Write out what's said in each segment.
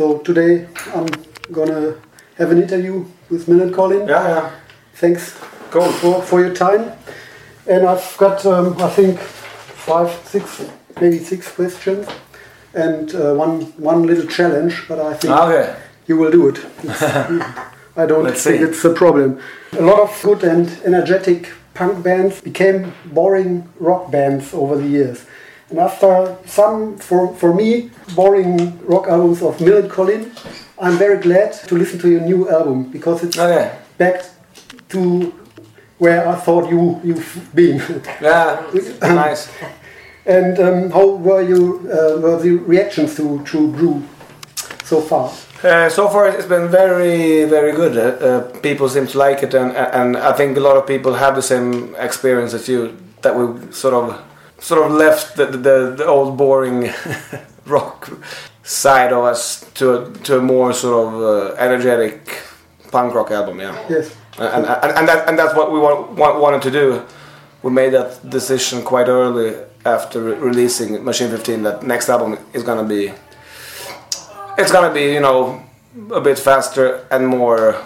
So today I'm gonna have an interview with Millencolin. Yeah, yeah. Thanks Cool. for, for your time. And I've got, um, I think, five, six, maybe six questions, and uh, one one little challenge. But I think Okay. you will do it. I don't Let's think see. it's a problem. A lot of good and energetic punk bands became boring rock bands over the years. And after some, for, for me, boring rock albums of Millencolin, I'm very glad to listen to your new album because it's Okay. back to where I thought you, you've been. Yeah, nice. and um, how were, you, uh, were the reactions to True Brew so far? Uh, so far, it's been very, very good. Uh, uh, people seem to like it, and and I think a lot of people have the same experience as you. That we sort of, sort of left the the, the old boring rock side of us to a, to a more sort of uh, energetic punk rock album. Yeah, Yes. and and, and, that, and that's what we want, want, wanted to do. We made that decision quite early after re- releasing Machine 15. That next album is gonna be it's gonna be you know a bit faster and more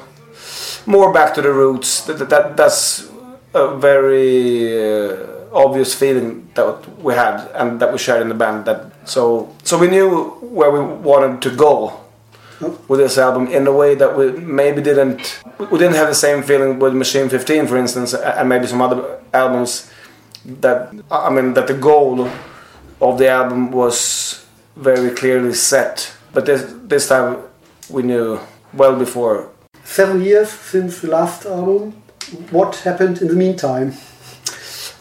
more back to the roots that, that, that that's a very uh, obvious feeling that we had and that we shared in the band that so so we knew where we wanted to go with this album in a way that we maybe didn't we didn't have the same feeling with Machine 15 for instance and maybe some other albums that I mean that the goal of the album was very clearly set but this this time we knew well before Seven years since the last album. What happened in the meantime?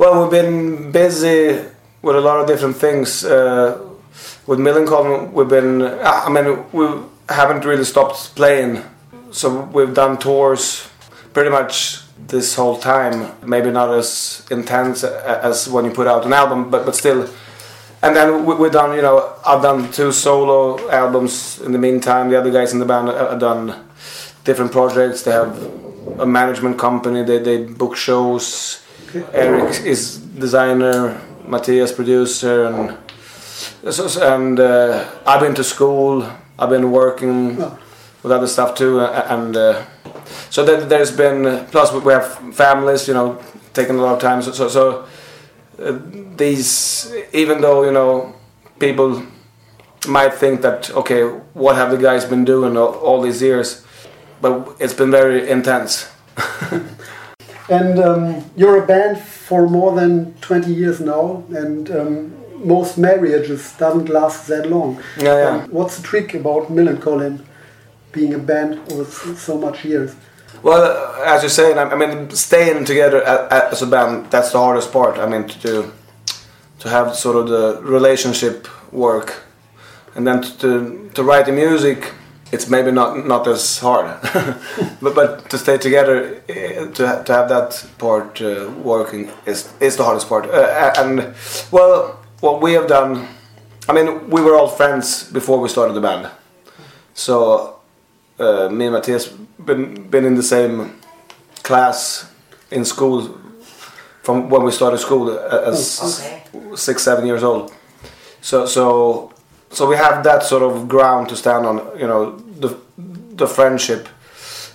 Well we've been busy with a lot of different things uh, with Millencolin we've been I mean we haven't really stopped playing. So we've done tours pretty much this whole time. Maybe not as intense as when you put out an album but but still. And then we, we've done you know I've done two solo albums in the meantime. The other guys in the band have done different projects. They have a management company. They, they book shows Erik is designer Mathias producer and and uh, I've been to school I've been working with other stuff too and uh, so there's been plus we- we have families you know taking a lot of time so so, so uh, these even though you know people might think that okay what have the guys been doing all, all these years? But it's been very intense And um, you're a band for more than 20 years now, and um, most marriages doesn't last that long. yeah yeah Um, what's the trick about Millencolin being a band over so much years? Well, as you're saying, I I mean, staying together as a band, that's the hardest part. I mean, to do, to have sort of the relationship work, and then to to write the music, it's maybe not not as hard, but but to stay together, eh, to to have that part uh, working is is the hardest part. Uh, and well, what we have done, I mean, we were all friends before we started the band, so uh, me and Mathias been been in the same class in school from when we started school uh, as Okay. six seven years old. So so so we have that sort of ground to stand on. You know the the friendship,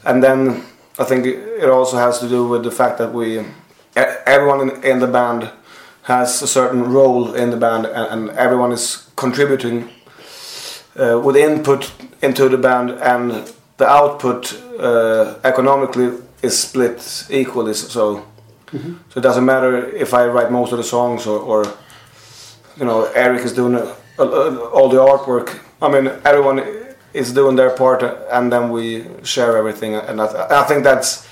and then I think it also has to do with the fact that we everyone in, in the band has a certain role in the band, and, everyone is contributing uh, with input into the band and the output uh, economically is split equally so so it doesn't matter if I write most of the songs or, or you know Erik is doing uh, uh, all the artwork. I mean everyone is doing their part and then we share everything. And I, I think that's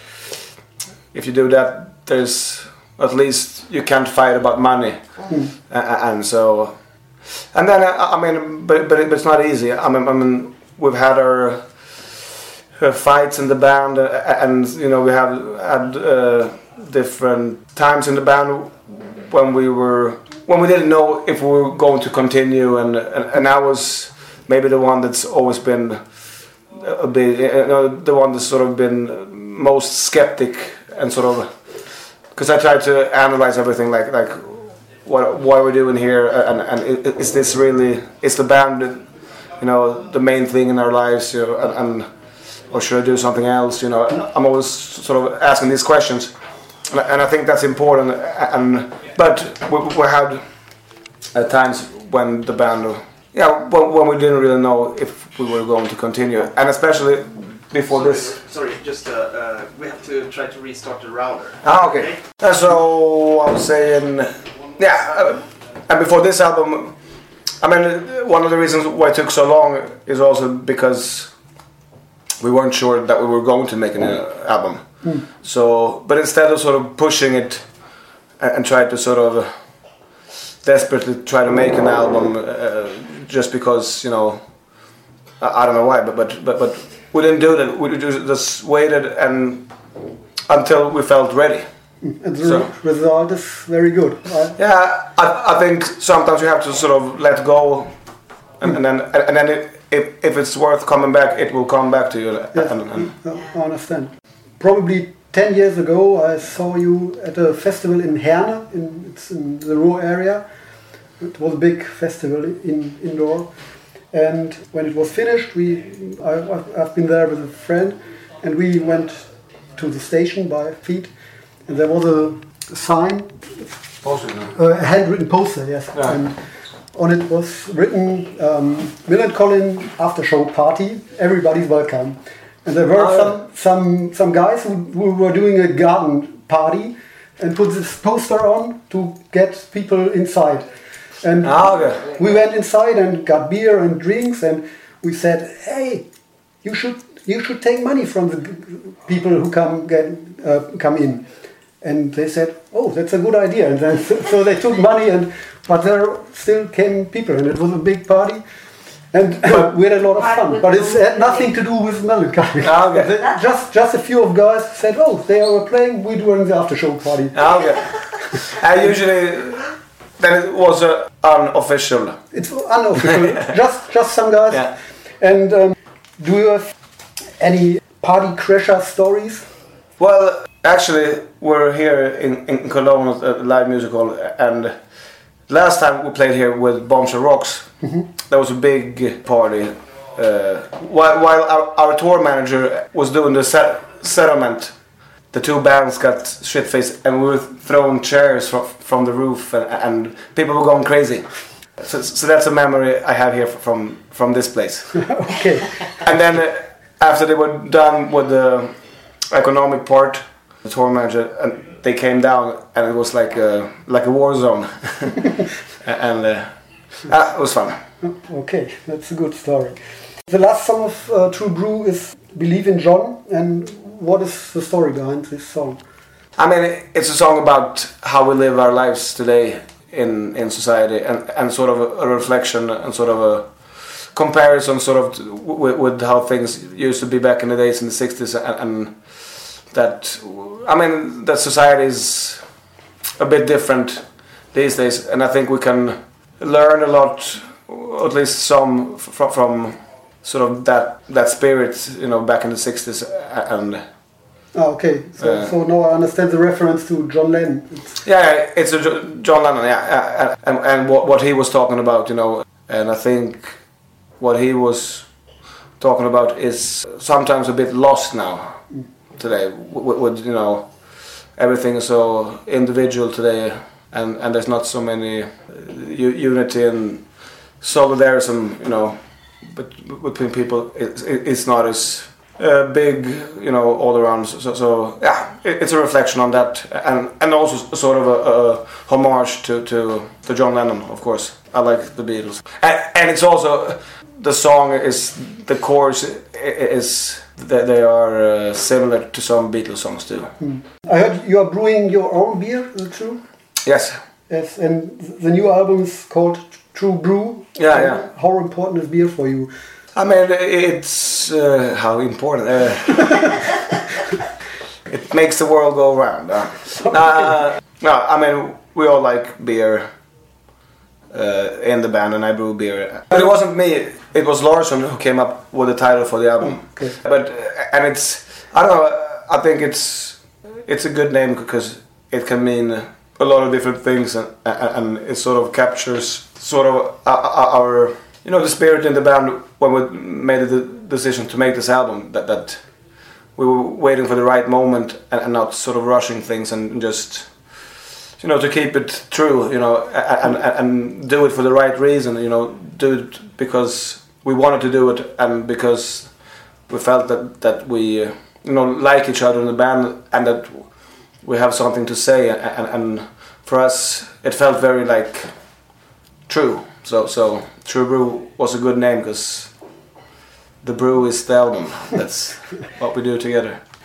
if you do that there's at least you can't fight about money. A- and so and then I mean, but but, it, but it's not easy. I mean, I mean, we've had our, uh fights in the band, uh, and you know, we have had uh, different times in the band when we were when we didn't know if we were going to continue, and and, and I was maybe the one that's always been a bit, uh, uh, you know, the one that's sort of been most skeptic and sort of because I try to analyze everything like like what what are we doing here and and is this really is the band you know, the main thing in our lives, you know, and, and or should I do something else? You know, I'm always sort of asking these questions, and, I- and I think that's important. And but we, we had at times when the band, yeah, when, when we didn't really know if we were going to continue, and especially before this. Sorry, just uh, uh, we have to try to restart the router. Ah, okay. Uh, so I was saying, yeah, uh, and before this album, I mean, uh, one of the reasons why it took so long is also because we weren't sure that we were going to make an uh, album. So, but instead of sort of pushing it and, and try to sort of desperately try to make an album uh, just because you know I, I don't know why, but but but but we didn't do that. We just, waited and until we felt ready. And the So- result is very good. I, Yeah, I, I think sometimes you have to sort of let go, and, and then and then it, if if it's worth coming back, it will come back to you. Yes. And, and, I understand. Probably 10 years ago, I saw you at a festival in Herne, in, it's in the Ruhr area. It was a big festival in, indoor. And when it was finished, we, I, I've- I've been there with a friend, and we went to the station by feet. And there was a sign uh, a handwritten poster, yes. Yeah. And on it was written um, Millencolin after show party, everybody's welcome. And there were Oh, some, some, some guys who, who were doing a garden party and put this poster on to get people inside. And Ah, okay. we went inside and got beer and drinks and we said, hey, you should, you should take money from the people who come, get, uh, come in. And they said, "Oh, that's a good idea." And then so they took money, and but there still came people, and it was a big party, and we had a lot of fun. But it's had nothing to do with Millencolin. Ah, okay. Just just a few of guys said, "Oh, they were playing. We during the after show party." Ah, okay. I usually then it was uh, unofficial. It's unofficial. just just some guys. Yeah. And um, do you have any party crasher stories? Well, actually, we're here in, in Cologne at a Live Music Hall, and last time we played here with Bombshell Rocks, there was a big party. Uh, while while our, our tour manager was doing the set, settlement, the two bands got shit faced, and we were throwing chairs from, from the roof, and, and people were going crazy. So, so that's a memory I have here from from this place. okay. And then uh, after they were done with the economic part, the tour manager and they came down and it was like a like a war zone, and uh, ah, it was fun. Okay, that's a good story. The last song of uh, True Brew is Believe in John, and what is the story behind this song? I mean, it's a song about how we live our lives today in in society, and and sort of a, a reflection and sort of a comparison, sort of to- with, with how things used to be back in the days in the '60s, and, and that I mean that society is a bit different these days, and I think we can learn a lot, at least some from, from sort of that that spirit, you know, back in the '60s, and. Ah, okay, so, Uh, so now I understand the reference to John Lennon. It's, Yeah, it's a John Lennon, yeah, and, and what, what he was talking about, you know, and I think what he was talking about is sometimes a bit lost now today, with, with you know, everything is so individual today, and, and there's not so many uh, unity and solidarity, you know, but between people, it's, it's not as uh, big, you know, all around. So, so yeah, it, it's a reflection on that, and and also sort of a, a homage to, to to John Lennon, of course. I like the Beatles, and, and it's also the song is the chorus is that they are uh, similar to some Beatles songs too. I heard you are brewing your own beer, is it true? Yes, Yes, and the new album is called True Brew. Yeah, yeah. How important is beer for you? I mean it's uh, how important. Uh, it makes the world go round. Uh, uh, no, I mean we all like beer uh, in the band, and I brew beer. But it wasn't me. It was Larzon who came up with the title for the album. Okay. But uh, and it's I don't know. I think it's it's a good name because it can mean a lot of different things, and and it sort of captures sort of our- you know the spirit in the band when we made the decision to make this album that that we were waiting for the right moment and, not sort of rushing things and just you know to keep it true you know and, and and do it for the right reason you know do it because we wanted to do it and because we felt that that we uh, you know like each other in the band and that we have something to say and, and for us it felt very like true. So so true brew was a good name because the brew is the album. That's what we do together